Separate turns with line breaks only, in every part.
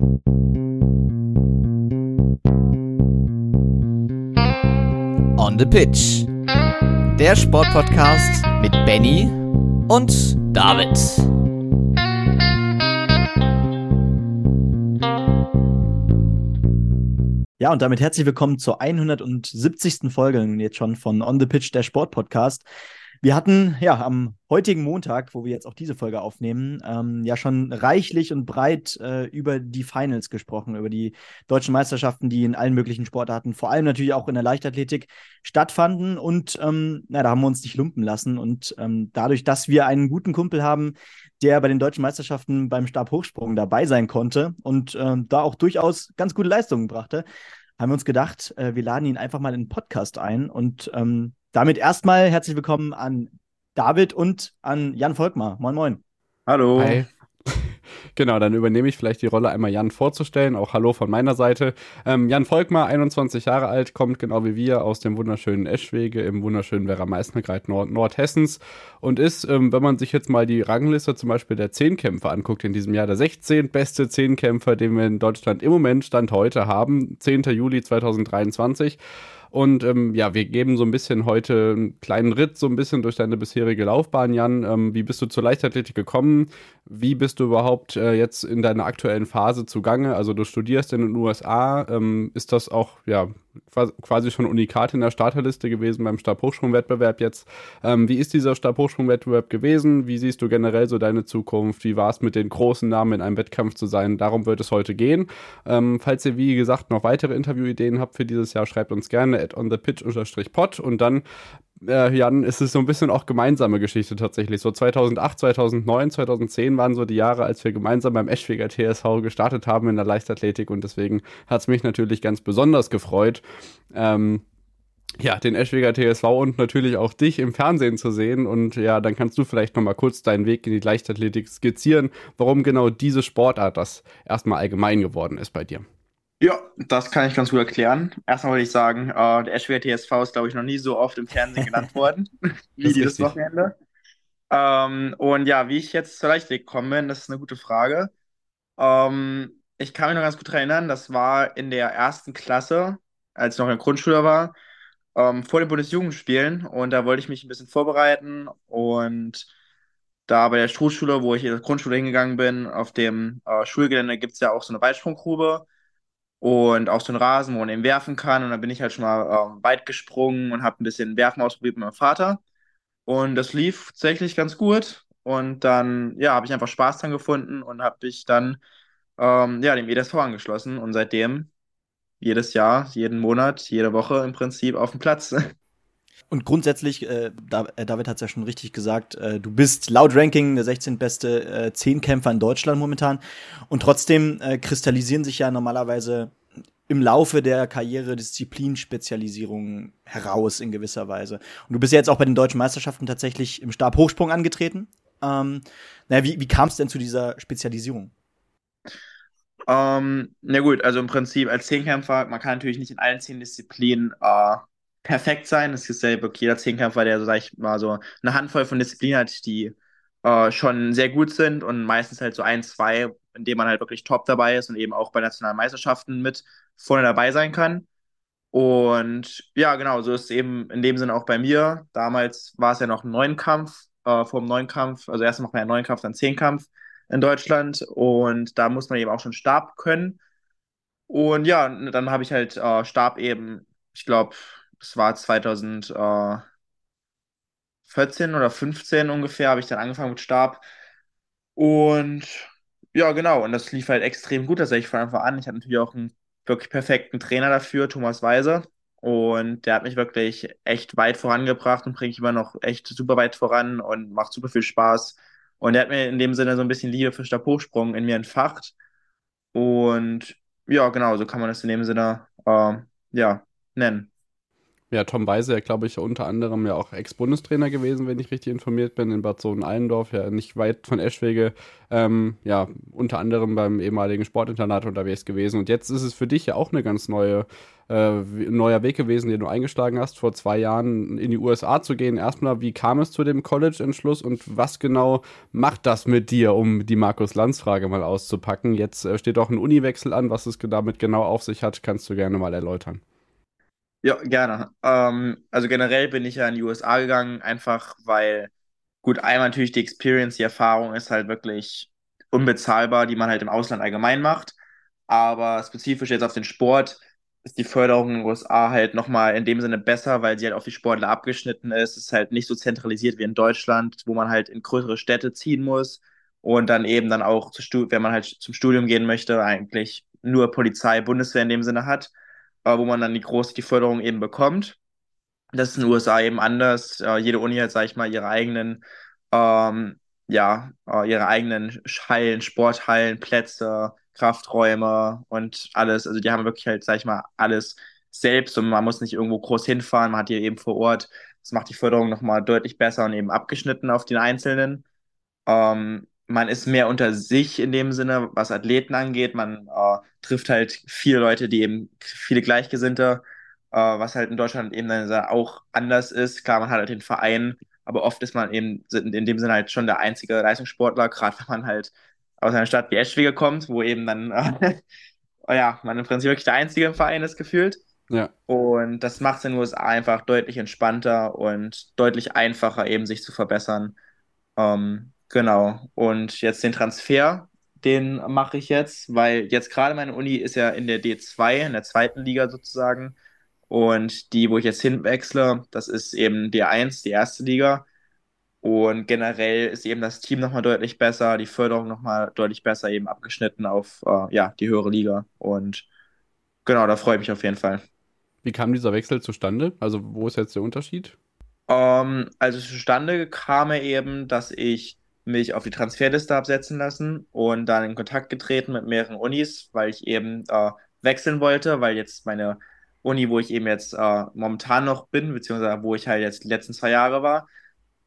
On the Pitch. Der Sportpodcast mit Benny und David.
Ja, und damit herzlich willkommen zur 170. Folge jetzt schon von On the Pitch, der Sportpodcast. Wir hatten ja am heutigen Montag, wo wir jetzt auch diese Folge aufnehmen, ähm, ja schon reichlich und breit äh, über die Finals gesprochen, über die deutschen Meisterschaften, die in allen möglichen Sportarten, vor allem natürlich auch in der Leichtathletik stattfanden. Und ähm, na, da haben wir uns nicht lumpen lassen. Und ähm, dadurch, dass wir einen guten Kumpel haben, der bei den deutschen Meisterschaften beim Stabhochsprung dabei sein konnte und ähm, da auch durchaus ganz gute Leistungen brachte, haben wir uns gedacht, äh, wir laden ihn einfach mal in den Podcast ein und ähm, damit erstmal herzlich willkommen an David und an Jan Volkmar. Moin, moin.
Hallo.
Hi. Genau, dann übernehme ich vielleicht die Rolle einmal Jan vorzustellen. Auch Hallo von meiner Seite. Ähm, Jan Volkmar, 21 Jahre alt, kommt genau wie wir aus dem wunderschönen Eschwege im wunderschönen Werra-Meißner-Kreis Nord Nordhessens und ist, ähm, wenn man sich jetzt mal die Rangliste zum Beispiel der Zehnkämpfer anguckt in diesem Jahr, der 16 beste Zehnkämpfer, den wir in Deutschland im Moment Stand heute haben, 10. Juli 2023. Und ähm, ja, wir geben so ein bisschen heute einen kleinen Ritt so ein bisschen durch deine bisherige Laufbahn, Jan. Ähm, wie bist du zur Leichtathletik gekommen? Wie bist du überhaupt äh, jetzt in deiner aktuellen Phase zugange? Also du studierst in den USA. Ähm, ist das auch ja quasi schon Unikat in der Starterliste gewesen beim Stabhochsprungwettbewerb jetzt? Ähm, wie ist dieser Stabhochsprungwettbewerb gewesen? Wie siehst du generell so deine Zukunft? Wie war es mit den großen Namen in einem Wettkampf zu sein? Darum wird es heute gehen. Ähm, falls ihr wie gesagt noch weitere Interviewideen habt für dieses Jahr, schreibt uns gerne at onthepitch-pod und dann äh, Jan, ist es so ein bisschen auch gemeinsame Geschichte tatsächlich. So 2008, 2009, 2010 waren so die Jahre, als wir gemeinsam beim Eschweger TSV gestartet haben in der Leichtathletik und deswegen hat es mich natürlich ganz besonders gefreut. Ähm, ja, den Eschweger TSV und natürlich auch dich im Fernsehen zu sehen. Und ja, dann kannst du vielleicht nochmal kurz deinen Weg in die Leichtathletik skizzieren, warum genau diese Sportart das erstmal allgemein geworden ist bei dir.
Ja, das kann ich ganz gut erklären. Erstmal würde ich sagen, äh, der Eschweier TSV ist, glaube ich, noch nie so oft im Fernsehen genannt worden wie dieses Wochenende. Ähm, und ja, wie ich jetzt zur Leichtathletik gekommen bin, das ist eine gute Frage. Ähm, ich kann mich noch ganz gut daran erinnern, das war in der ersten Klasse, als ich noch in der Grundschule war, ähm, vor den Bundesjugendspielen. Und da wollte ich mich ein bisschen vorbereiten. Und da bei der Schulschule, wo ich in der Grundschule hingegangen bin, auf dem äh, Schulgelände gibt es ja auch so eine Weitsprunggrube und auch so einen Rasen, wo man eben werfen kann. Und dann bin ich halt schon mal ähm, weit gesprungen und habe ein bisschen Werfen ausprobiert mit meinem Vater. Und das lief tatsächlich ganz gut. Und dann, ja, habe ich einfach Spaß dran gefunden und habe mich dann ähm, ja, dem EDSV angeschlossen. Und seitdem jedes Jahr, jeden Monat, jede Woche im Prinzip auf dem Platz.
Und grundsätzlich, äh, äh David hat es ja schon richtig gesagt, äh, du bist laut Ranking der 16. beste äh, Zehnkämpfer in Deutschland momentan. Und trotzdem äh, kristallisieren sich ja normalerweise im Laufe der Karriere Disziplinspezialisierungen heraus in gewisser Weise. Und du bist ja jetzt auch bei den deutschen Meisterschaften tatsächlich im Stabhochsprung angetreten. Ähm, naja, wie, wie kam es denn zu dieser Spezialisierung?
Ähm, na gut, also im Prinzip als Zehnkämpfer, man kann natürlich nicht in allen zehn Disziplinen äh, perfekt sein. Es ist ja wirklich jeder Zehnkämpfer, der, so sag ich mal, so eine Handvoll von Disziplinen hat, die äh, schon sehr gut sind und meistens halt so ein, zwei, in denen man halt wirklich top dabei ist und eben auch bei nationalen Meisterschaften mit vorne dabei sein kann. Und ja, genau, so ist es eben in dem Sinne auch bei mir. Damals war es ja noch ein Neunkampf, äh, vor dem Neunkampf, also erst macht man ja Neunkampf, dann Zehnkampf in Deutschland und da muss man eben auch schon Stab können. Und ja, dann habe ich halt äh, Stab eben, ich glaube, das war 2014 oder 15 ungefähr, habe ich dann angefangen mit Stab. Und ja, genau, und das lief halt extrem gut tatsächlich von Anfang an. Ich hatte natürlich auch einen wirklich perfekten Trainer dafür, Thomas Weise. Und der hat mich wirklich echt weit vorangebracht und bringt mich immer noch echt super weit voran und macht super viel Spaß. Und er hat mir in dem Sinne so ein bisschen Liebe für Stabhochsprung in mir entfacht. Und ja, genau, so kann man das in dem Sinne äh, ja, nennen.
Ja, Tom Weise, ja, glaube ich, unter anderem ja auch Ex-Bundestrainer gewesen, wenn ich richtig informiert bin, in Bad Sohn-Allendorf, ja nicht weit von Eschwege, ähm, ja, unter anderem beim ehemaligen Sportinternat unterwegs gewesen. Und jetzt ist es für dich ja auch eine ganz neue, äh, neuer Weg gewesen, den du eingeschlagen hast, vor zwei Jahren in die USA zu gehen. Erstmal, wie kam es zu dem College-Entschluss und was genau macht das mit dir, um die Markus-Lanz-Frage mal auszupacken? Jetzt äh, steht auch ein Uniwechsel an, was es damit genau auf sich hat, kannst du gerne mal erläutern.
Ja, gerne. Ähm, also generell bin ich ja in die USA gegangen, einfach weil, gut, einmal natürlich die Experience, die Erfahrung ist halt wirklich unbezahlbar, die man halt im Ausland allgemein macht. Aber spezifisch jetzt auf den Sport ist die Förderung in den USA halt nochmal in dem Sinne besser, weil sie halt auf die Sportler abgeschnitten ist. Es ist halt nicht so zentralisiert wie in Deutschland, wo man halt in größere Städte ziehen muss und dann eben dann auch, wenn man halt zum Studium gehen möchte, eigentlich nur Polizei, Bundeswehr in dem Sinne hat wo man dann die große die Förderung eben bekommt. Das ist in den USA eben anders. Äh, jede Uni hat, sag ich mal, ihre eigenen, ähm, ja, äh, ihre eigenen Hallen, Sporthallen, Plätze, Krafträume und alles. Also die haben wirklich halt, sag ich mal, alles selbst und man muss nicht irgendwo groß hinfahren, man hat hier eben vor Ort. Das macht die Förderung nochmal deutlich besser und eben abgeschnitten auf den Einzelnen. Ähm, man ist mehr unter sich in dem Sinne, was Athleten angeht. Man äh, trifft halt viele Leute, die eben viele Gleichgesinnte, äh, was halt in Deutschland eben dann auch anders ist. Klar, man hat halt den Verein, aber oft ist man eben in dem Sinne halt schon der einzige Leistungssportler, gerade wenn man halt aus einer Stadt wie Eschwege kommt, wo eben dann, äh, ja, man im Prinzip wirklich der einzige im Verein ist gefühlt.
Ja.
Und das macht es in den USA einfach deutlich entspannter und deutlich einfacher, eben sich zu verbessern. Ähm, Genau. Und jetzt den Transfer, den mache ich jetzt, weil jetzt gerade meine Uni ist ja in der D2, in der zweiten Liga sozusagen. Und die, wo ich jetzt hinwechsle, das ist eben D1, die erste Liga. Und generell ist eben das Team nochmal deutlich besser, die Förderung nochmal deutlich besser, eben abgeschnitten auf äh, ja, die höhere Liga. Und genau, da freue ich mich auf jeden Fall.
Wie kam dieser Wechsel zustande? Also, wo ist jetzt der Unterschied?
Um, ähm, also zustande kam er eben, dass ich mich auf die Transferliste absetzen lassen und dann in Kontakt getreten mit mehreren Unis, weil ich eben äh, wechseln wollte, weil jetzt meine Uni, wo ich eben jetzt äh, momentan noch bin, beziehungsweise wo ich halt jetzt die letzten zwei Jahre war,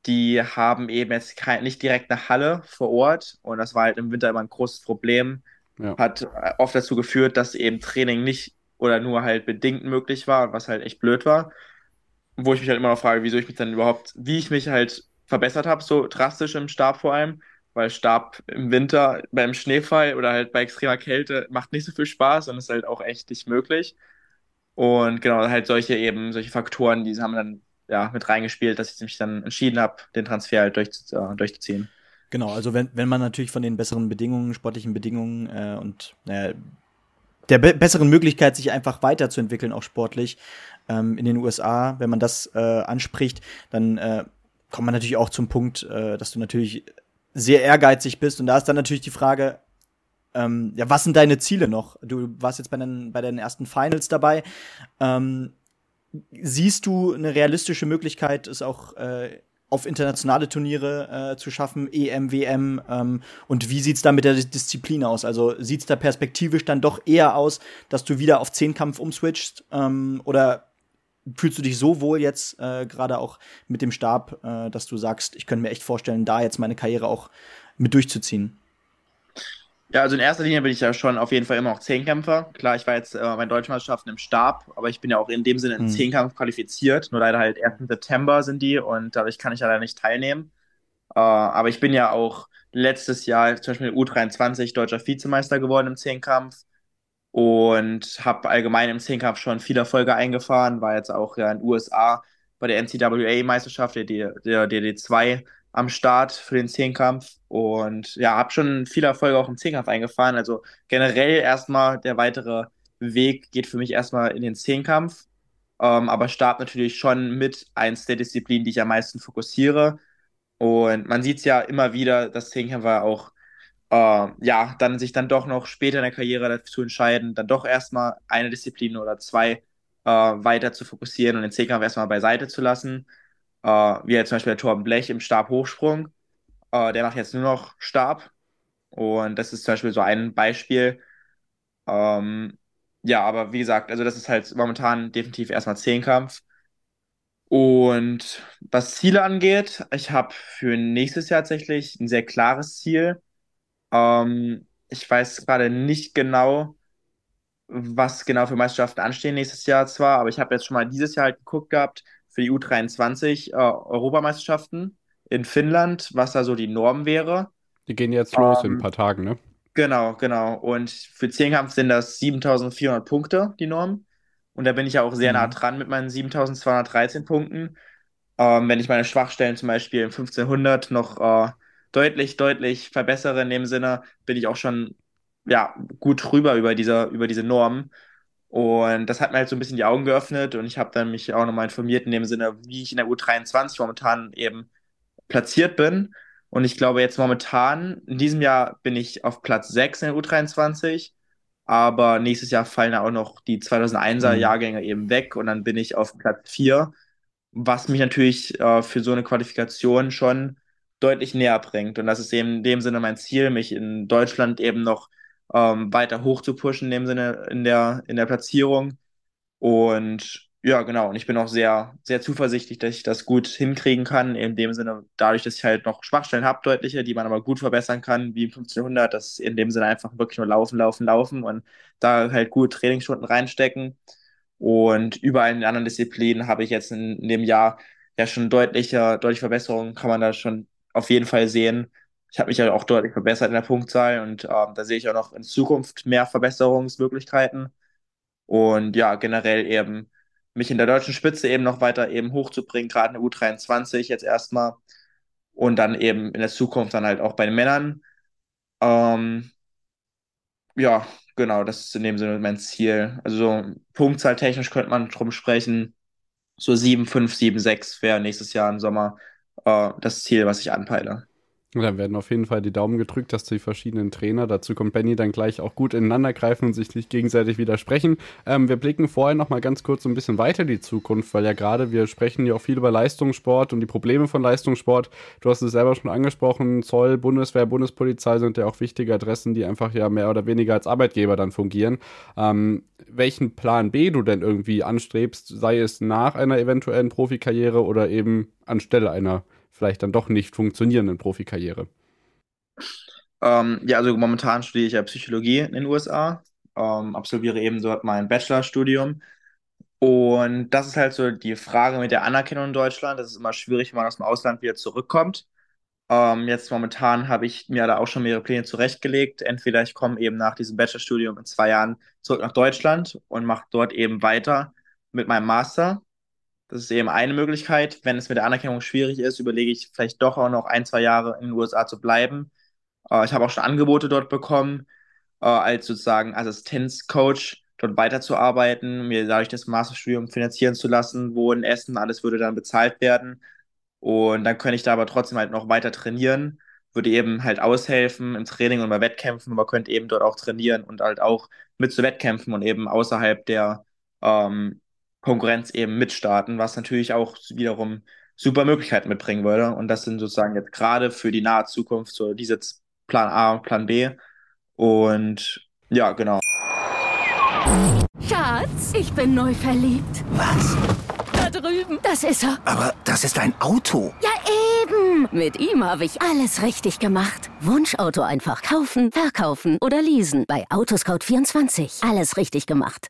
die haben eben jetzt kein, nicht direkt eine Halle vor Ort und das war halt im Winter immer ein großes Problem. Ja. Hat äh, oft dazu geführt, dass eben Training nicht oder nur halt bedingt möglich war, was halt echt blöd war. Wo ich mich halt immer noch frage, wieso ich mich dann überhaupt, wie ich mich halt verbessert habe, so drastisch im Stab vor allem, weil Stab im Winter beim Schneefall oder halt bei extremer Kälte macht nicht so viel Spaß und ist halt auch echt nicht möglich. Und genau, halt solche eben, solche Faktoren, die haben dann ja mit reingespielt, dass ich mich dann entschieden habe, den Transfer halt durch, äh, durchzuziehen.
Genau, also wenn, wenn man natürlich von den besseren Bedingungen, sportlichen Bedingungen äh, und äh, der be besseren Möglichkeit, sich einfach weiterzuentwickeln, auch sportlich ähm, in den USA, wenn man das äh, anspricht, dann äh, kommt man natürlich auch zum Punkt, äh, dass du natürlich sehr ehrgeizig bist. Und da ist dann natürlich die Frage, ähm, ja, was sind deine Ziele noch? Du warst jetzt bei den, bei den ersten Finals dabei. Ähm, siehst du eine realistische Möglichkeit, es auch äh, auf internationale Turniere äh, zu schaffen, EM, WM? Ähm, und wie sieht's da mit der Disziplin aus? Also sieht's da perspektivisch dann doch eher aus, dass du wieder auf Zehnkampf umswitcht? Ähm, oder fühlst du dich so wohl jetzt äh, gerade auch mit dem Stab, äh, dass du sagst, ich könnte mir echt vorstellen, da jetzt meine Karriere auch mit durchzuziehen?
Ja, also in erster Linie bin ich ja schon auf jeden Fall immer noch Zehnkämpfer. Klar, ich war jetzt äh, bei Deutschmeisterschaften im Stab, aber ich bin ja auch in dem Sinne in hm. Zehnkampf qualifiziert. Nur leider halt 1. September sind die und dadurch kann ich leider nicht teilnehmen. Äh, aber ich bin ja auch letztes Jahr zum Beispiel U23 deutscher Vizemeister geworden im Zehnkampf und habe allgemein im Zehnkampf schon viele Erfolge eingefahren, war jetzt auch ja in den USA bei der NCAA-Meisterschaft, der, der DD2 am Start für den Zehnkampf und ja, habe schon viele Erfolge auch im Zehnkampf eingefahren. Also generell erstmal der weitere Weg geht für mich erstmal in den Zehnkampf, ähm, aber Stab natürlich schon mit eins der Disziplinen, die ich am meisten fokussiere. Und man sieht es ja immer wieder, dass Zehnkämpfer auch äh, ja, dann sich dann doch noch später in der Karriere dazu entscheiden, dann doch erstmal eine Disziplin oder zwei äh, weiter zu fokussieren und den Zehnkampf erstmal beiseite zu lassen. Äh, wie jetzt zum Beispiel der Torben Blech im Stabhochsprung. Äh, der macht jetzt nur noch Stab. Und das ist zum Beispiel so ein Beispiel. Ähm, ja, aber wie gesagt, also das ist halt momentan definitiv erstmal Zehnkampf. Und was Ziele angeht, ich habe für nächstes Jahr tatsächlich ein sehr klares Ziel. Ähm, ich weiß gerade nicht genau, was genau für Meisterschaften anstehen nächstes Jahr zwar, aber ich habe jetzt schon mal dieses Jahr halt geguckt gehabt für die U23 äh, Europameisterschaften in Finnland, was da so die Norm wäre.
Die gehen jetzt los um, in ein ähm, paar Tagen, ne?
Genau, genau. Und für Zehnkampf sind das 7400 Punkte, die Norm. Und da bin ich ja auch sehr mhm. nah dran mit meinen 7213 Punkten. Ähm, wenn ich meine Schwachstellen zum Beispiel im 1500 noch äh, deutlich, deutlich verbessere in dem Sinne, bin ich auch schon ja, gut drüber über diese, über diese Norm. Und das hat mir halt so ein bisschen die Augen geöffnet und ich habe dann mich auch nochmal informiert in dem Sinne, wie ich in der U23 momentan eben platziert bin. Und ich glaube jetzt momentan, in diesem Jahr bin ich auf Platz 6 in der U23, aber nächstes Jahr fallen auch noch die 2001er mhm. Jahrgänge eben weg und dann bin ich auf Platz 4, was mich natürlich äh, für so eine Qualifikation schon deutlich näher bringt. Und das ist eben in dem Sinne mein Ziel, mich in Deutschland eben noch ähm, weiter hoch zu pushen, in dem Sinne in der, in der Platzierung. Und ja, genau. Und ich bin auch sehr, sehr zuversichtlich, dass ich das gut hinkriegen kann. In dem Sinne, dadurch, dass ich halt noch Schwachstellen habe, deutliche, die man aber gut verbessern kann, wie im 1500, das in dem Sinne einfach wirklich nur laufen, laufen, laufen und da halt gut Trainingsstunden reinstecken. Und überall in den anderen Disziplinen habe ich jetzt in, in dem Jahr ja schon deutliche, deutliche Verbesserungen, kann man da schon auf jeden Fall sehen. Ich habe mich ja auch deutlich verbessert in der Punktzahl und ähm, da sehe ich auch noch in Zukunft mehr Verbesserungsmöglichkeiten. Und ja, generell eben mich in der deutschen Spitze eben noch weiter eben hochzubringen, gerade in der U23 jetzt erstmal. Und dann eben in der Zukunft dann halt auch bei den Männern. Ähm, ja, genau, das ist in dem Sinne mein Ziel. Also punktzahltechnisch könnte man drum sprechen. So 7, 5, 7, 6 wäre nächstes Jahr im Sommer äh, das Ziel, was ich anpeile.
Und dann werden auf jeden Fall die Daumen gedrückt, dass die verschiedenen Trainer, dazu kommt Benny, dann gleich auch gut ineinander greifen und sich nicht gegenseitig widersprechen. Ähm, wir blicken vorher noch mal ganz kurz ein bisschen weiter in die Zukunft, weil ja gerade wir sprechen ja auch viel über Leistungssport und die Probleme von Leistungssport. Du hast es selber schon angesprochen, Zoll, Bundeswehr, Bundespolizei sind ja auch wichtige Adressen, die einfach ja mehr oder weniger als Arbeitgeber dann fungieren. Ähm, welchen Plan B du denn irgendwie anstrebst, sei es nach einer eventuellen Profikarriere oder eben anstelle einer vielleicht dann doch nicht funktionierenden Profikarriere?
Ähm, ja, also momentan studiere ich ja Psychologie in den USA, ähm, absolviere eben dort mein Bachelorstudium. Und das ist halt so die Frage mit der Anerkennung in Deutschland. Das ist immer schwierig, wenn man aus dem Ausland wieder zurückkommt. Ähm, jetzt momentan habe ich mir da auch schon mehrere Pläne zurechtgelegt. Entweder ich komme eben nach diesem Bachelorstudium in zwei Jahren zurück nach Deutschland und mache dort eben weiter mit meinem Master das ist eben eine Möglichkeit. Wenn es mit der Anerkennung schwierig ist, überlege ich vielleicht doch auch noch ein, zwei Jahre in den USA zu bleiben. Äh, ich habe auch schon Angebote dort bekommen, äh, als sozusagen Assistenzcoach dort weiterzuarbeiten, mir dadurch das Masterstudium finanzieren zu lassen, wo in Essen alles würde dann bezahlt werden. Und dann könnte ich da aber trotzdem halt noch weiter trainieren, würde eben halt aushelfen im Training und bei Wettkämpfen, aber könnte eben dort auch trainieren und halt auch mit zu Wettkämpfen und eben außerhalb der ähm, Konkurrenz eben mitstarten, was natürlich auch wiederum super Möglichkeiten mitbringen würde. Und das sind sozusagen jetzt gerade für die nahe Zukunft so diese Plan A und Plan B. Und ja, genau.
Schatz, ich bin neu verliebt.
Was?
Da drüben. Das ist er.
Aber das ist ein Auto.
Ja, eben. Mit ihm habe ich alles richtig gemacht. Wunschauto einfach kaufen, verkaufen oder leasen. Bei Autoscout24. Alles richtig gemacht.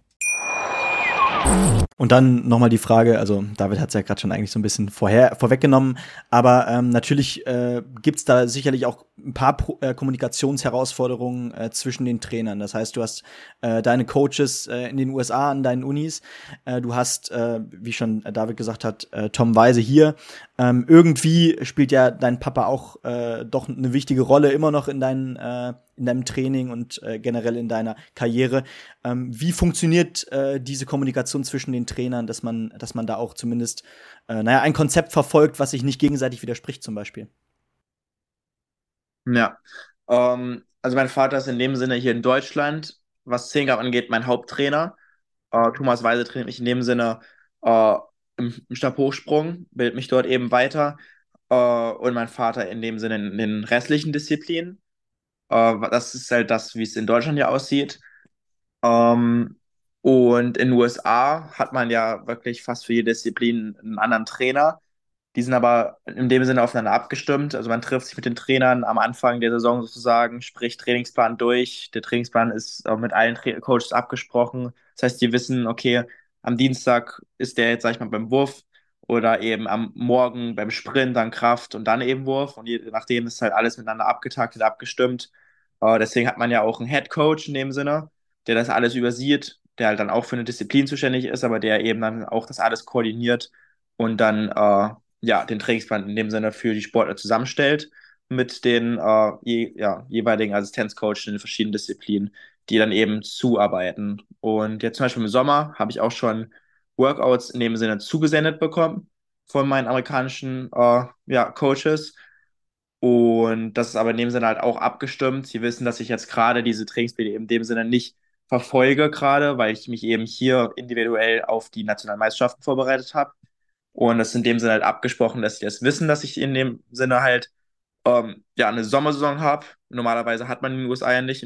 Und dann nochmal die Frage, also David hat es ja gerade schon eigentlich so ein bisschen vorher, vorweggenommen, aber ähm, natürlich äh, gibt da sicherlich auch ein paar Pro äh, Kommunikationsherausforderungen äh, zwischen den Trainern. Das heißt, du hast äh, deine Coaches äh, in den USA an deinen Unis, äh, du hast, äh, wie schon David gesagt hat, äh, Tom Weise hier. Ähm, irgendwie spielt ja dein Papa auch äh, doch eine wichtige Rolle immer noch in, dein, äh, in deinem Training und äh, generell in deiner Karriere. Ähm, wie funktioniert äh, diese Kommunikation zwischen den Trainern, dass man, dass man da auch zumindest, äh, naja, ein Konzept verfolgt, was sich nicht gegenseitig widerspricht, zum Beispiel.
Ja, ähm, also mein Vater ist in dem Sinne hier in Deutschland, was Zehnkampf angeht, mein Haupttrainer. Äh, Thomas Weise trainiert mich in dem Sinne im, im Stabhochsprung, bildet mich dort eben weiter. Äh, und mein Vater in dem Sinne in den restlichen Disziplinen. Äh, das ist halt das, wie es in Deutschland ja aussieht. Ähm, und in den USA hat man ja wirklich fast für jede Disziplin einen anderen Trainer. Die sind aber in dem Sinne aufeinander abgestimmt. Also man trifft sich mit den Trainern am Anfang der Saison sozusagen, spricht Trainingsplan durch. Der Trainingsplan ist mit allen Tra Coaches abgesprochen. Das heißt, die wissen, okay, am Dienstag ist der jetzt, sag ich mal, beim Wurf oder eben am Morgen beim Sprint, dann Kraft und dann eben Wurf. Und je nachdem ist halt alles miteinander abgetaktet, abgestimmt. Äh, deswegen hat man ja auch einen Head Coach in dem Sinne, der das alles übersieht, der halt dann auch für eine Disziplin zuständig ist, aber der eben dann auch das alles koordiniert und dann äh, ja den Trainingsplan in dem Sinne für die Sportler zusammenstellt mit den äh, je, ja, jeweiligen Assistenzcoaches in den verschiedenen Disziplinen, die dann eben zuarbeiten. Und jetzt zum Beispiel im Sommer habe ich auch schon Workouts in dem Sinne zugesendet bekommen von meinen amerikanischen äh, ja, Coaches. Und das ist aber in dem Sinne halt auch abgestimmt. Sie wissen, dass ich jetzt gerade diese Trainingspläne in dem Sinne nicht verfolge, gerade, weil ich mich eben hier individuell auf die Nationalmeisterschaften vorbereitet habe. Und das ist in dem Sinne halt abgesprochen, dass sie das wissen, dass ich in dem Sinne halt ähm, ja eine Sommersaison habe. Normalerweise hat man in den USA ja nicht.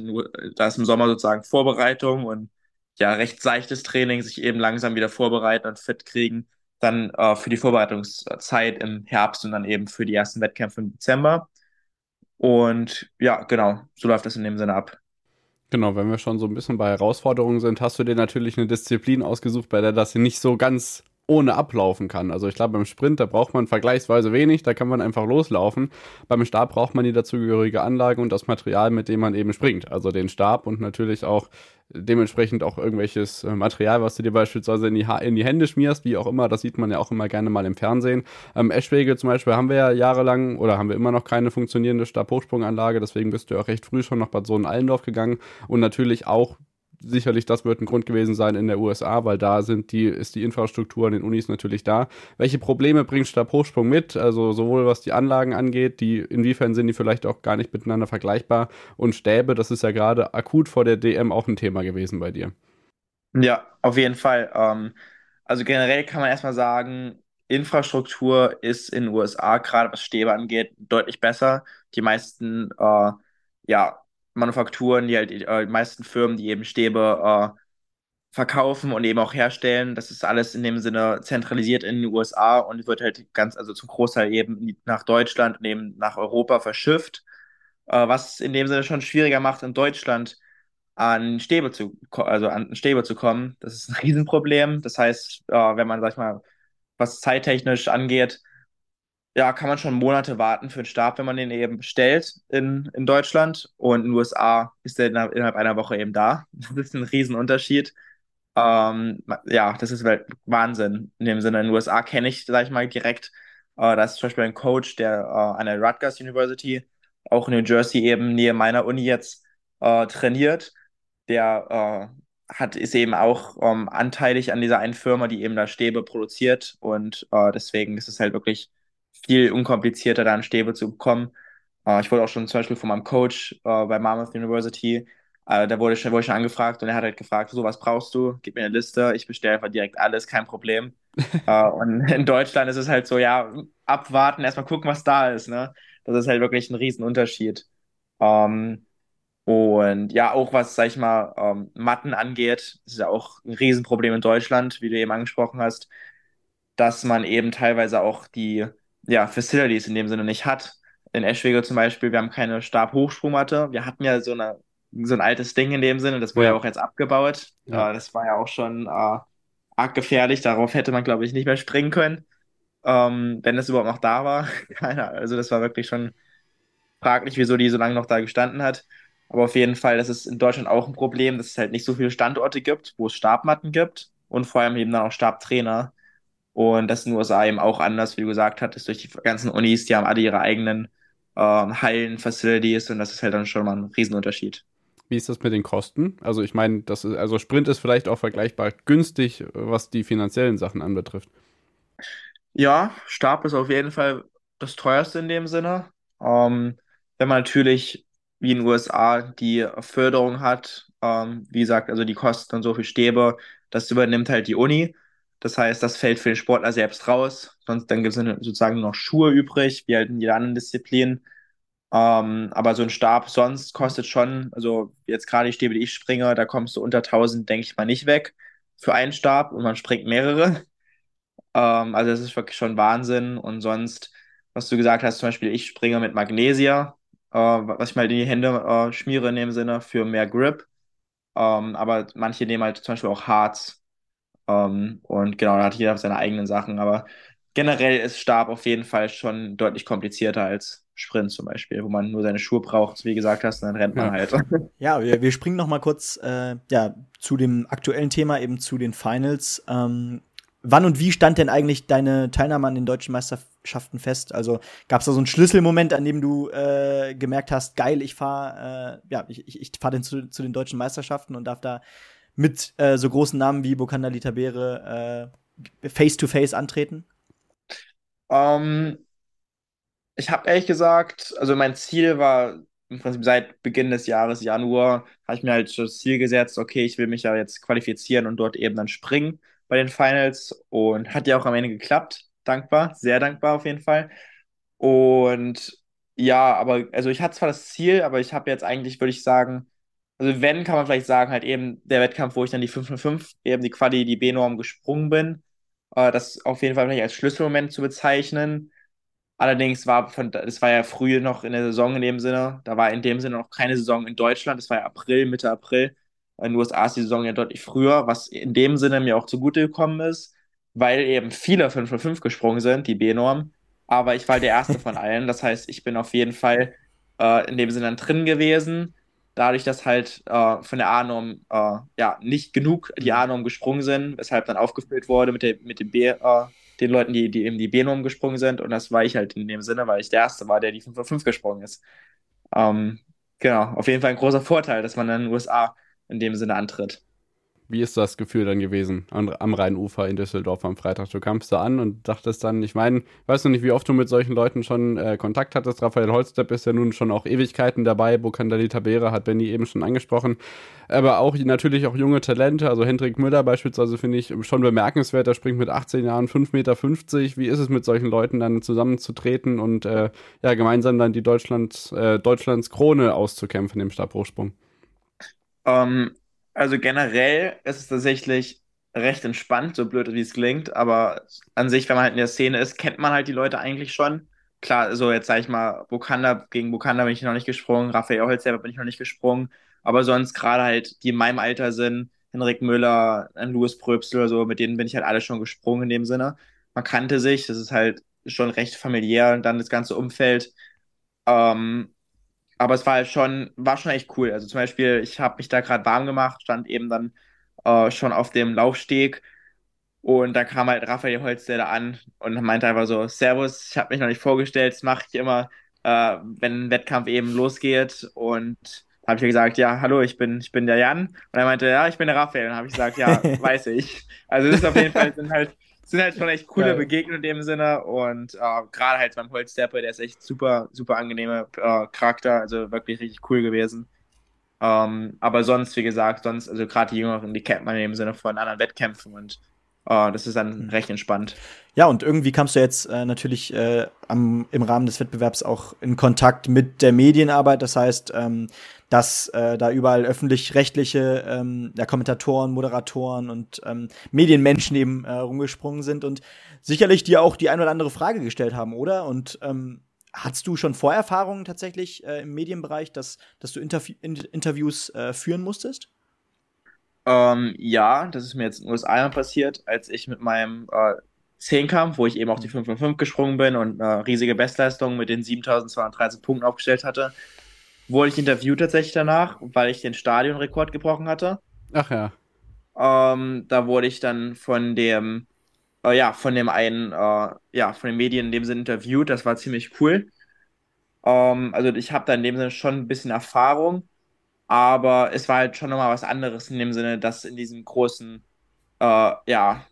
Da ist im Sommer sozusagen Vorbereitung und ja recht seichtes Training, sich eben langsam wieder vorbereiten und fit kriegen. Dann äh, für die Vorbereitungszeit im Herbst und dann eben für die ersten Wettkämpfe im Dezember. Und ja, genau, so läuft das in dem Sinne ab.
Genau, wenn wir schon so ein bisschen bei Herausforderungen sind, hast du dir natürlich eine Disziplin ausgesucht, bei der das nicht so ganz ohne ablaufen kann. Also ich glaube, beim Sprint, da braucht man vergleichsweise wenig, da kann man einfach loslaufen. Beim Stab braucht man die dazugehörige Anlage und das Material, mit dem man eben springt. Also den Stab und natürlich auch dementsprechend auch irgendwelches äh, Material, was du dir beispielsweise in die, ha in die Hände schmierst, wie auch immer. Das sieht man ja auch immer gerne mal im Fernsehen. Ähm, Eschwege zum Beispiel haben wir ja jahrelang oder haben wir immer noch keine funktionierende Stabhochsprunganlage. Deswegen bist du auch recht früh schon nach Bad Sohn-Allendorf gegangen und natürlich auch sicherlich das wird ein Grund gewesen sein in der USA, weil da sind die, ist die Infrastruktur an den Unis natürlich da. Welche Probleme bringt Stabhochsprung mit? Also sowohl was die Anlagen angeht, die inwiefern sind die vielleicht auch gar nicht miteinander vergleichbar und Stäbe, das ist ja gerade akut vor der DM auch ein Thema gewesen bei dir.
Ja, auf jeden Fall. Ähm, also generell kann man erstmal sagen, Infrastruktur ist in den USA, gerade was Stäbe angeht, deutlich besser. Die meisten äh, ja, Manufakturen, die halt äh, die meisten Firmen, die eben Stäbe äh, verkaufen und eben auch herstellen. Das ist alles in dem Sinne zentralisiert in den USA und wird halt ganz, also zum Großteil eben nach Deutschland und eben nach Europa verschifft, äh, was in dem Sinne schon schwieriger macht, in Deutschland an Stäbe zu, also an Stäbe zu kommen. Das ist ein Riesenproblem. Das heißt, äh, wenn man, sag ich mal, was zeittechnisch angeht, ja, kann man schon Monate warten für den Stab, wenn man den eben bestellt in, in Deutschland. Und in den USA ist der innerhalb einer Woche eben da. Das ist ein Riesenunterschied. Ähm, ja, das ist Wahnsinn. In dem Sinne, in den USA kenne ich, sag ich mal, direkt, äh, da ist zum Beispiel ein Coach, der äh, an der Rutgers University, auch in New Jersey eben nähe meiner Uni jetzt äh, trainiert. Der äh, hat, ist eben auch ähm, anteilig an dieser einen Firma, die eben da Stäbe produziert. Und äh, deswegen ist es halt wirklich viel unkomplizierter, da an Stäbe zu bekommen. Äh, ich wurde auch schon zum Beispiel von meinem Coach äh, bei Monmouth University, äh, da wurde ich, wurde ich schon angefragt und er hat halt gefragt, so, was brauchst du? Gib mir eine Liste, ich bestelle einfach direkt alles, kein Problem. äh, und in Deutschland ist es halt so, ja, abwarten, erstmal gucken, was da ist, ne? Das ist halt wirklich ein Riesenunterschied. Ähm, und ja, auch was, sag ich mal, ähm, Matten angeht, ist ja auch ein Riesenproblem in Deutschland, wie du eben angesprochen hast, dass man eben teilweise auch die ja, Facilities in dem Sinne nicht hat. In Eschwege zum Beispiel, wir haben keine Stabhochsprungmatte. Wir hatten ja so, eine, so ein altes Ding in dem Sinne, das wurde ja, ja auch jetzt abgebaut. Ja. Äh, das war ja auch schon äh, arg gefährlich. Darauf hätte man, glaube ich, nicht mehr springen können, ähm, wenn es überhaupt noch da war. Keine, also das war wirklich schon fraglich, wieso die so lange noch da gestanden hat. Aber auf jeden Fall, das ist in Deutschland auch ein Problem, dass es halt nicht so viele Standorte gibt, wo es Stabmatten gibt und vor allem eben dann auch Stabtrainer. Und das in den USA eben auch anders, wie du gesagt hattest, durch die ganzen Unis, die haben alle ihre eigenen ähm, Hallen, Facilities und das ist halt dann schon mal ein Riesenunterschied.
Wie ist das mit den Kosten? Also ich meine, das ist, also Sprint ist vielleicht auch vergleichbar günstig, was die finanziellen Sachen anbetrifft.
Ja, Stab ist auf jeden Fall das teuerste in dem Sinne. Ähm, wenn man natürlich wie in den USA die Förderung hat, ähm, wie gesagt, also die Kosten und so für Stäbe, das übernimmt halt die Uni. Das heißt, das fällt für den Sportler selbst raus. Sonst dann gibt es sozusagen noch Schuhe übrig, wie halt in jeder anderen Disziplin. Ähm, aber so ein Stab sonst kostet schon, also jetzt gerade die Stäbe, die ich springe, da kommst du unter 1000, denke ich mal, nicht weg für einen Stab und man springt mehrere. Ähm, also das ist wirklich schon Wahnsinn. Und sonst, was du gesagt hast, zum Beispiel, ich springe mit Magnesia, äh, was ich mal in die Hände äh, schmiere in dem Sinne für mehr Grip. Ähm, aber manche nehmen halt zum Beispiel auch Harz. Ähm, und genau, da hat jeder seine eigenen Sachen. Aber generell ist Stab auf jeden Fall schon deutlich komplizierter als Sprint zum Beispiel, wo man nur seine Schuhe braucht, wie gesagt hast, und dann rennt man ja. halt.
Ja, wir, wir springen noch mal kurz äh, ja, zu dem aktuellen Thema, eben zu den Finals. Ähm, wann und wie stand denn eigentlich deine Teilnahme an den deutschen Meisterschaften fest? Also gab es da so einen Schlüsselmoment, an dem du äh, gemerkt hast, geil, ich fahre, äh, ja, ich, ich, fahre zu, zu den deutschen Meisterschaften und darf da mit äh, so großen Namen wie Bokanda Litabere äh, face to face antreten?
Ähm, ich habe ehrlich gesagt, also mein Ziel war im Prinzip seit Beginn des Jahres, Januar, habe ich mir halt das Ziel gesetzt, okay, ich will mich ja jetzt qualifizieren und dort eben dann springen bei den Finals und hat ja auch am Ende geklappt. Dankbar, sehr dankbar auf jeden Fall. Und ja, aber also ich hatte zwar das Ziel, aber ich habe jetzt eigentlich, würde ich sagen, also wenn, kann man vielleicht sagen, halt eben der Wettkampf, wo ich dann die 505, eben die Quali, die B-Norm gesprungen bin, äh, das auf jeden Fall vielleicht als Schlüsselmoment zu bezeichnen. Allerdings war von, es war ja früh noch in der Saison in dem Sinne, da war in dem Sinne noch keine Saison in Deutschland, es war ja April, Mitte April. In den USA ist die Saison ja deutlich früher, was in dem Sinne mir auch zugute gekommen ist, weil eben viele 505 gesprungen sind, die B-Norm. Aber ich war der Erste von allen. Das heißt, ich bin auf jeden Fall äh, in dem Sinne dann drin gewesen. Dadurch, dass halt äh, von der A-Norm äh, ja, nicht genug die A-Norm gesprungen sind, weshalb dann aufgefüllt wurde mit, der, mit dem B, äh, den Leuten, die, die eben die B-Norm gesprungen sind. Und das war ich halt in dem Sinne, weil ich der Erste war, der die 505 gesprungen ist. Ähm, genau, auf jeden Fall ein großer Vorteil, dass man in den USA in dem Sinne antritt.
Wie ist das Gefühl dann gewesen am, Rheinufer in Düsseldorf am Freitag? Du kamst da an und dachtest dann, ich meine, weißt du nicht, wie oft du mit solchen Leuten schon äh, Kontakt hattest. Raphael Holstepp ist ja nun schon auch Ewigkeiten dabei. Bokandali Tabera hat Benny eben schon angesprochen. Aber auch natürlich auch junge Talente. Also Hendrik Müller beispielsweise finde ich schon bemerkenswert. Der springt mit 18 Jahren 5,50 Meter. Wie ist es mit solchen Leuten dann zusammenzutreten und äh, ja, gemeinsam dann die Deutschlands, äh, Deutschlands Krone auszukämpfen im Stabhochsprung?
Ähm, also generell ist es tatsächlich recht entspannt, so blöd wie es klingt, aber an sich, wenn man halt in der Szene ist, kennt man halt die Leute eigentlich schon. Klar, so jetzt sage ich mal, Bukanda, gegen Bukanda bin ich noch nicht gesprungen, Raphael Holz selber bin ich noch nicht gesprungen, aber sonst gerade halt, die in meinem Alter sind, Henrik Müller, Louis Pröbsel oder so, mit denen bin ich halt alle schon gesprungen in dem Sinne. Man kannte sich, das ist halt schon recht familiär und dann das ganze Umfeld. Ähm, aber es war halt schon, war schon echt cool. Also zum Beispiel, ich habe mich da gerade warm gemacht, stand eben dann äh, schon auf dem Laufsteg und da kam halt Raphael Holzdeller an und meinte einfach so, Servus, ich habe mich noch nicht vorgestellt, das mache ich immer, äh, wenn ein Wettkampf eben losgeht und habe ich gesagt, ja, hallo, ich bin, ich bin der Jan. Und er meinte, ja, ich bin der Raphael. Und dann habe ich gesagt, ja, weiß ich. Also das ist auf jeden Fall, sind halt sind halt schon echt coole ja. Begegnungen in dem Sinne und äh, gerade halt beim Holzstepper, der ist echt super, super angenehmer äh, Charakter, also wirklich richtig cool gewesen. Ähm, aber sonst, wie gesagt, sonst, also gerade die Jüngeren, die kennt man im Sinne von anderen Wettkämpfen und äh, das ist dann mhm. recht entspannt.
Ja, und irgendwie kamst du jetzt äh, natürlich äh, am, im Rahmen des Wettbewerbs auch in Kontakt mit der Medienarbeit. Das heißt, ähm, dass äh, da überall öffentlich-rechtliche ähm, ja, Kommentatoren, Moderatoren und ähm, Medienmenschen eben äh, rumgesprungen sind und sicherlich dir auch die ein oder andere Frage gestellt haben, oder? Und ähm, Hattest du schon Vorerfahrungen tatsächlich äh, im Medienbereich, dass, dass du Interv in Interviews äh, führen musstest?
Ähm, ja, das ist mir jetzt in den USA passiert, als ich mit meinem äh, Zehnkampf, wo ich eben auch die 5 5 gesprungen bin und eine riesige Bestleistung mit den 7213 Punkten aufgestellt hatte wurde ich interviewt tatsächlich danach, weil ich den Stadionrekord gebrochen hatte.
Ach ja.
Ähm, da wurde ich dann von dem, äh, ja, von dem einen, äh, ja, von den Medien in dem Sinne interviewt. Das war ziemlich cool. Ähm, also ich habe da in dem Sinne schon ein bisschen Erfahrung. Aber es war halt schon nochmal was anderes in dem Sinne, dass in diesem großen, äh, ja,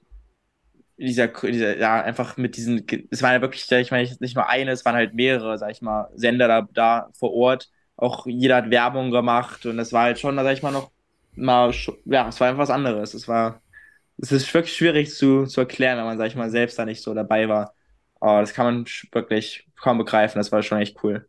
dieser, dieser, ja, einfach mit diesen, es waren ja wirklich, ich meine, nicht nur eine, es waren halt mehrere, sag ich mal, Sender da, da vor Ort. Auch jeder hat Werbung gemacht und das war halt schon, sag ich mal, noch mal, ja, es war einfach was anderes. Es war, es ist wirklich schwierig zu, zu erklären, wenn man, sag ich mal, selbst da nicht so dabei war. Aber das kann man wirklich kaum begreifen, das war schon echt cool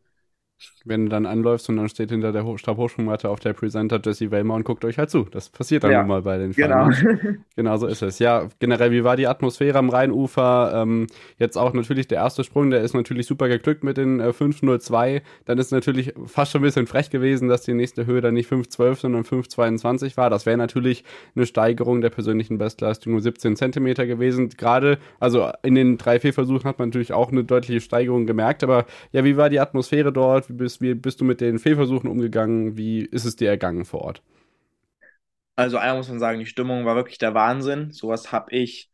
wenn du dann anläufst und dann steht hinter der Stabhochsprungmatte auf der Presenter Jesse Wellmer und guckt euch halt zu. Das passiert dann ja. nun mal bei den
Genau.
genau so ist es. Ja, generell, wie war die Atmosphäre am Rheinufer? Ähm, jetzt auch natürlich der erste Sprung, der ist natürlich super geglückt mit den äh, 5.02. Dann ist natürlich fast schon ein bisschen frech gewesen, dass die nächste Höhe dann nicht 5.12, sondern 5.22 war. Das wäre natürlich eine Steigerung der persönlichen Bestleistung nur 17 Zentimeter gewesen. Gerade, also in den drei Fehlversuchen hat man natürlich auch eine deutliche Steigerung gemerkt. Aber ja, wie war die Atmosphäre dort? Wie bist, wie bist du mit den Fehlversuchen umgegangen? Wie ist es dir ergangen vor Ort?
Also einmal muss man sagen, die Stimmung war wirklich der Wahnsinn. Sowas habe ich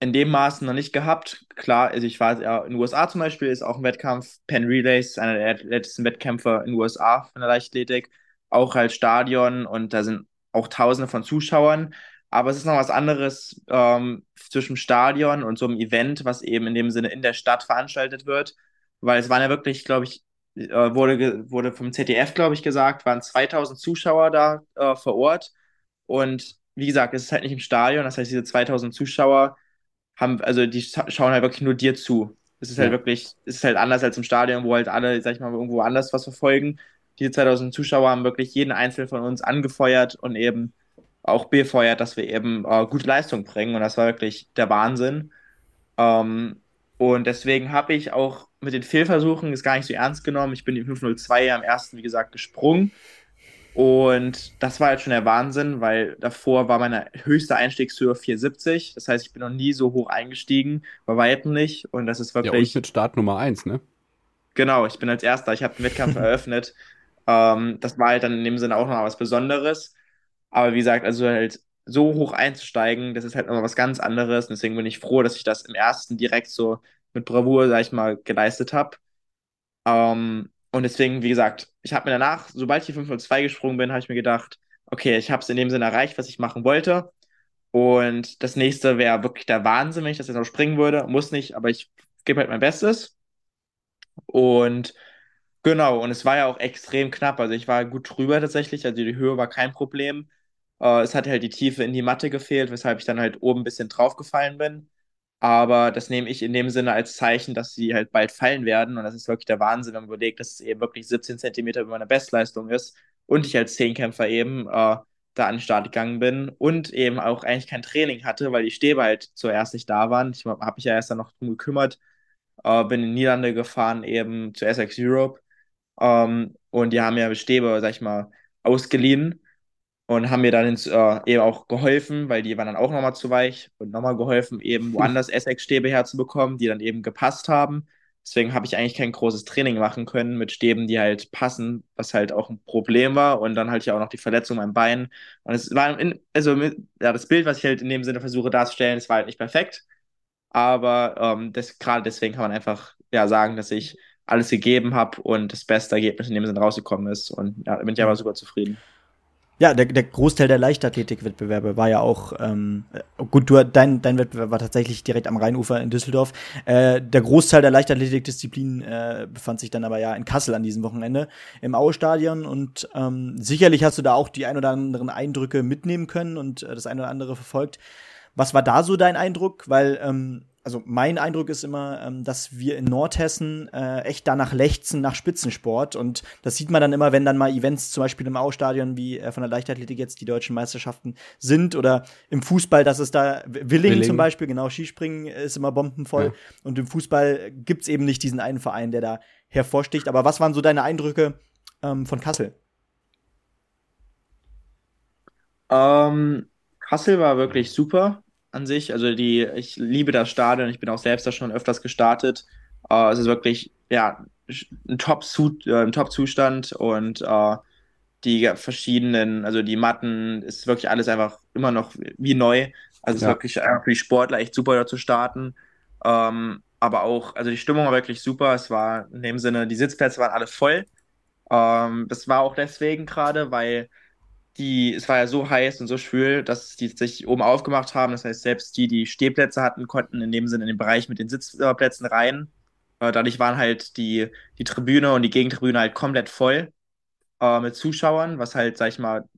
in dem Maße noch nicht gehabt. Klar, also ich war ja in den USA zum Beispiel, ist auch ein Wettkampf, Penn Relays, einer der letzten Wettkämpfe in den USA von der Leichtathletik, auch als Stadion und da sind auch Tausende von Zuschauern. Aber es ist noch was anderes ähm, zwischen Stadion und so einem Event, was eben in dem Sinne in der Stadt veranstaltet wird, weil es waren ja wirklich, glaube ich, wurde, wurde vom ZDF, glaube ich, gesagt, waren 2000 Zuschauer da äh, vor Ort. Und wie gesagt, es ist halt nicht im Stadion, das heißt, diese 2000 Zuschauer haben, also die schauen halt wirklich nur dir zu. Es ist halt ja. halt wirklich, es ist halt anders als im Stadion, wo halt alle, sag ich mal, irgendwo anders was verfolgen. Diese 2000 Zuschauer haben wirklich jeden Einzelnen von uns angefeuert und eben auch befeuert, dass wir eben äh, gute Leistung bringen. Und das war wirklich der Wahnsinn. Ähm, und deswegen habe ich auch mit den Fehlversuchen ist gar nicht so ernst genommen. Ich bin die 502 am ersten, wie gesagt, gesprungen. Und das war halt schon der Wahnsinn, weil davor war meine höchste Einstiegshöhe 470. Das heißt, ich bin noch nie so hoch eingestiegen, bei weitem nicht. Und das ist wirklich. Ja, und
mit Start Nummer 1, ne?
Genau, ich bin als Erster. Ich habe den Wettkampf eröffnet. Ähm, das war halt dann in dem Sinne auch noch was Besonderes. Aber wie gesagt, also halt so hoch einzusteigen, das ist halt immer was ganz anderes. Und deswegen bin ich froh, dass ich das im ersten direkt so mit Bravour, sag ich mal, geleistet habe. Ähm, und deswegen, wie gesagt, ich habe mir danach, sobald ich die 502 gesprungen bin, habe ich mir gedacht, okay, ich habe es in dem Sinne erreicht, was ich machen wollte. Und das nächste wäre wirklich der Wahnsinn, wenn ich das jetzt noch springen würde. Muss nicht, aber ich gebe halt mein Bestes. Und genau, und es war ja auch extrem knapp. Also ich war gut drüber tatsächlich. Also die Höhe war kein Problem. Äh, es hat halt die Tiefe in die Matte gefehlt, weshalb ich dann halt oben ein bisschen draufgefallen bin. Aber das nehme ich in dem Sinne als Zeichen, dass sie halt bald fallen werden. Und das ist wirklich der Wahnsinn, wenn man überlegt, dass es eben wirklich 17 Zentimeter über meiner Bestleistung ist. Und ich als Zehnkämpfer eben äh, da an den Start gegangen bin und eben auch eigentlich kein Training hatte, weil die Stäbe halt zuerst nicht da waren. Ich habe mich ja erst dann noch drum gekümmert. Äh, bin in die Niederlande gefahren, eben zu SX Europe. Ähm, und die haben ja Stäbe, sag ich mal, ausgeliehen und haben mir dann ins, äh, eben auch geholfen, weil die waren dann auch nochmal zu weich und nochmal geholfen, eben woanders Essex-Stäbe herzubekommen, die dann eben gepasst haben. Deswegen habe ich eigentlich kein großes Training machen können mit Stäben, die halt passen, was halt auch ein Problem war. Und dann hatte ich auch noch die Verletzung am Bein. Und es war, in, also ja, das Bild, was ich halt in dem Sinne versuche darzustellen, es war halt nicht perfekt. Aber ähm, das, gerade deswegen kann man einfach ja sagen, dass ich alles gegeben habe und das beste Ergebnis in dem Sinne rausgekommen ist. Und ja, bin ich aber super zufrieden.
Ja, der, der Großteil der Leichtathletik-Wettbewerbe war ja auch, ähm, gut, du, dein, dein Wettbewerb war tatsächlich direkt am Rheinufer in Düsseldorf. Äh, der Großteil der Leichtathletik-Disziplinen äh, befand sich dann aber ja in Kassel an diesem Wochenende im Aue-Stadion und ähm, sicherlich hast du da auch die ein oder anderen Eindrücke mitnehmen können und äh, das ein oder andere verfolgt. Was war da so dein Eindruck? Weil ähm, also mein Eindruck ist immer, ähm, dass wir in Nordhessen äh, echt danach lechzen nach Spitzensport. Und das sieht man dann immer, wenn dann mal Events zum Beispiel im Austadion wie äh, von der Leichtathletik jetzt die deutschen Meisterschaften sind oder im Fußball, dass es da Willingen, Willingen. zum Beispiel, genau, Skispringen ist immer bombenvoll. Ja. Und im Fußball gibt's eben nicht diesen einen Verein, der da hervorsticht. Aber was waren so deine Eindrücke ähm, von Kassel?
Ähm, Kassel war wirklich super an sich. Also die, ich liebe das Stadion, ich bin auch selbst da schon öfters gestartet. Uh, es ist wirklich, ja, ein Top-Zustand Top und uh, die verschiedenen, also die Matten, ist wirklich alles einfach immer noch wie neu. Also es ja. ist wirklich einfach für die Sportler echt super da zu starten. Um, ähm, aber auch, also die Stimmung war wirklich super. Es war in dem Sinne, die Sitzplätze waren alle voll. Ähm, das war auch deswegen gerade, weil die, es war ja so heiß und so schwül, dass die sich oben aufgemacht haben. Das heißt, selbst die, die Stehplätze hatten, konnten in dem Sinne in den Bereich mit den Sitzplätzen rein. Äh, dadurch waren halt die, die Tribüne und die Gegentribüne halt komplett voll äh, mit Zuschauern, was halt, sag ich mal,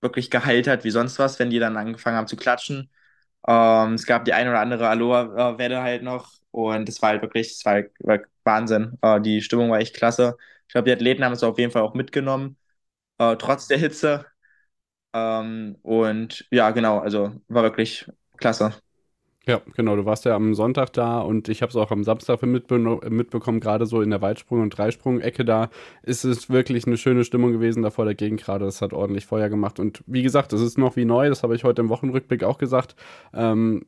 wirklich geheilt hat wie sonst was, wenn die dann angefangen haben zu klatschen. Ähm, es gab die ein oder andere Aloha-Welle halt noch und es war halt wirklich, es war, war Wahnsinn. Äh, die Stimmung war echt klasse. Ich glaube, die Athleten haben es auf jeden Fall auch mitgenommen, äh, trotz der Hitze. Ähm, und ja, genau, also war wirklich klasse.
Ja, genau. Du warst ja am Sonntag da und ich habe es auch am Samstag mitbe mitbekommen, gerade so in der Weitsprung- und Dreisprung-Ecke da ist es wirklich eine schöne Stimmung gewesen da vor der Gegend gerade. Das hat ordentlich Feuer gemacht. Und wie gesagt, es ist noch wie neu, das habe ich heute im Wochenrückblick auch gesagt. Ähm,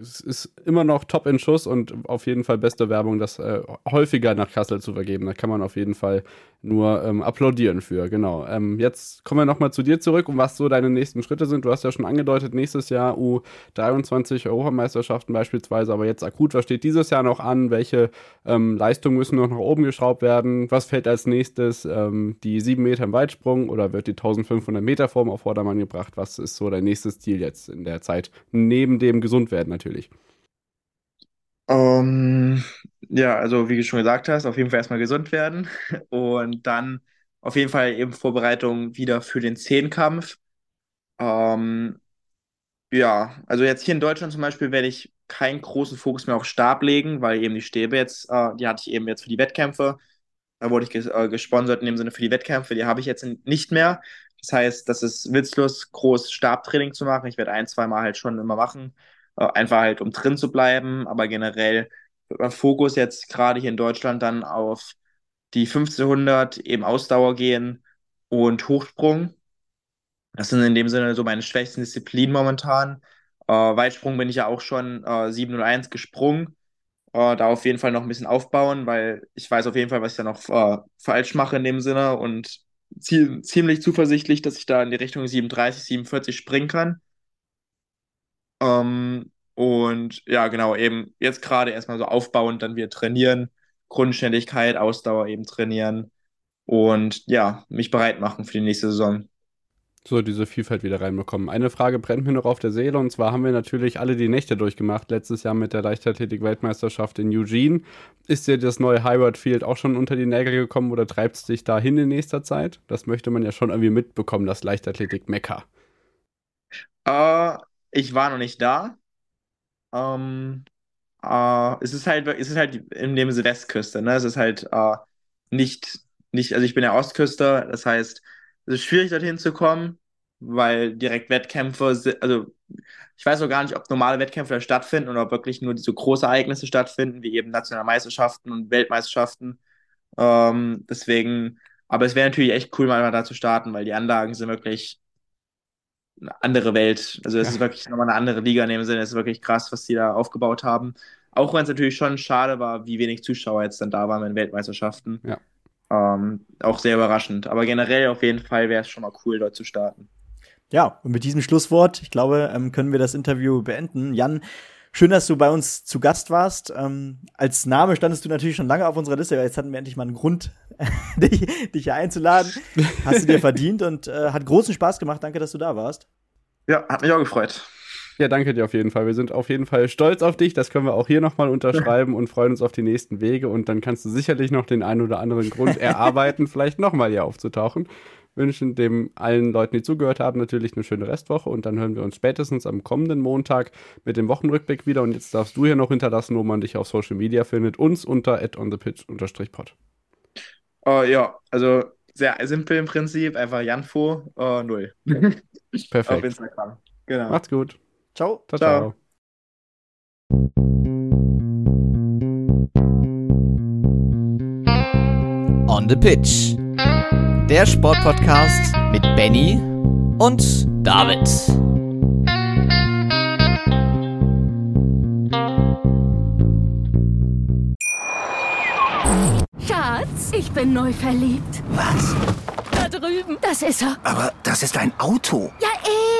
es ist immer noch top in Schuss und auf jeden Fall beste Werbung, das äh, häufiger nach Kassel zu vergeben. Da kann man auf jeden Fall nur ähm, applaudieren für, genau. Ähm, jetzt kommen wir nochmal zu dir zurück und was so deine nächsten Schritte sind. Du hast ja schon angedeutet, nächstes Jahr U23 Europameisterschaften beispielsweise, aber jetzt akut, was steht dieses Jahr noch an? Welche ähm, Leistungen müssen noch nach oben geschraubt werden? Was fällt als nächstes? Ähm, die 7 Meter im Weitsprung oder wird die 1500 Meter Form auf Vordermann gebracht? Was ist so dein nächstes Ziel jetzt in der Zeit? Neben dem Gesundwerden natürlich.
Um, ähm, ja, also wie du schon gesagt hast, auf jeden Fall erstmal gesund werden und dann auf jeden Fall eben Vorbereitung wieder für den Zehnkampf. Ähm, ja, also jetzt hier in Deutschland zum Beispiel werde ich keinen großen Fokus mehr auf Stab legen, weil eben die Stäbe jetzt, äh, die hatte ich eben jetzt für die Wettkämpfe. Da wurde ich ges äh, gesponsert in dem Sinne für die Wettkämpfe, die habe ich jetzt nicht mehr. Das heißt, das ist witzlos, groß Stabtraining zu machen. Ich werde ein, zwei Mal halt schon immer machen. Äh, einfach halt, um drin zu bleiben. Aber generell wird mein Fokus jetzt gerade hier in Deutschland dann auf die 1500 eben Ausdauer gehen und Hochsprung. Das sind in dem Sinne so meine schwächsten Disziplinen momentan. Äh, Weitsprung bin ich ja auch schon äh, 701 gesprungen. Äh, da auf jeden Fall noch ein bisschen aufbauen, weil ich weiß auf jeden Fall, was ich da noch äh, falsch mache in dem Sinne und ziemlich zuversichtlich, dass ich da in die Richtung 37, 47 springen kann. Ähm, und ja, genau, eben jetzt gerade erstmal so aufbauend, dann wieder trainieren, Grundständigkeit, Ausdauer eben trainieren und ja, mich bereit machen für die nächste Saison.
So, diese Vielfalt wieder reinbekommen. Eine Frage brennt mir noch auf der Seele und zwar haben wir natürlich alle die Nächte durchgemacht, letztes Jahr mit der Leichtathletik-Weltmeisterschaft in Eugene. Ist dir das neue Hayward Field auch schon unter die Nägel gekommen oder treibt es dich dahin in nächster Zeit? Das möchte man ja schon irgendwie mitbekommen, das Leichtathletik-Mekka.
Äh, ich war noch nicht da. Ähm, äh, es ist halt, es ist halt in dem Westküste, ne? Es ist halt äh, nicht, nicht, also ich bin ja Ostküste, das heißt, es ist schwierig dorthin zu kommen, weil direkt Wettkämpfe, sind, also ich weiß auch gar nicht, ob normale Wettkämpfe da stattfinden oder ob wirklich nur diese große Ereignisse stattfinden, wie eben Nationalmeisterschaften und Weltmeisterschaften. Ähm, deswegen, aber es wäre natürlich echt cool, mal da zu starten, weil die Anlagen sind wirklich eine andere Welt. Also es ja. ist wirklich nochmal eine andere Liga in dem Sinne. Es ist wirklich krass, was die da aufgebaut haben. Auch wenn es natürlich schon schade war, wie wenig Zuschauer jetzt dann da waren in Weltmeisterschaften.
Ja.
Ähm, auch sehr überraschend. Aber generell auf jeden Fall wäre es schon mal cool, dort zu starten.
Ja, und mit diesem Schlusswort, ich glaube, ähm, können wir das Interview beenden. Jan, Schön, dass du bei uns zu Gast warst. Ähm, als Name standest du natürlich schon lange auf unserer Liste, aber jetzt hatten wir endlich mal einen Grund, dich, dich hier einzuladen. Hast du dir verdient und äh, hat großen Spaß gemacht. Danke, dass du da warst.
Ja, hat mich auch gefreut.
Ja, danke dir auf jeden Fall. Wir sind auf jeden Fall stolz auf dich. Das können wir auch hier nochmal unterschreiben und freuen uns auf die nächsten Wege. Und dann kannst du sicherlich noch den einen oder anderen Grund erarbeiten, vielleicht nochmal hier aufzutauchen wünschen dem allen Leuten, die zugehört haben, natürlich eine schöne Restwoche und dann hören wir uns spätestens am kommenden Montag mit dem Wochenrückblick wieder. Und jetzt darfst du hier noch hinterlassen, wo man dich auf Social Media findet. Uns unter onthepitch-pod.
Uh, ja, also sehr simpel im Prinzip. Einfach Janfo uh, 0.
Perfekt. auf Instagram. Genau. Macht's gut.
Ciao.
Ciao, ciao. ciao.
On the Pitch der Sportpodcast mit Benny und David.
Schatz, ich bin neu verliebt.
Was?
Da drüben. Das ist er.
Aber das ist ein Auto.
Ja,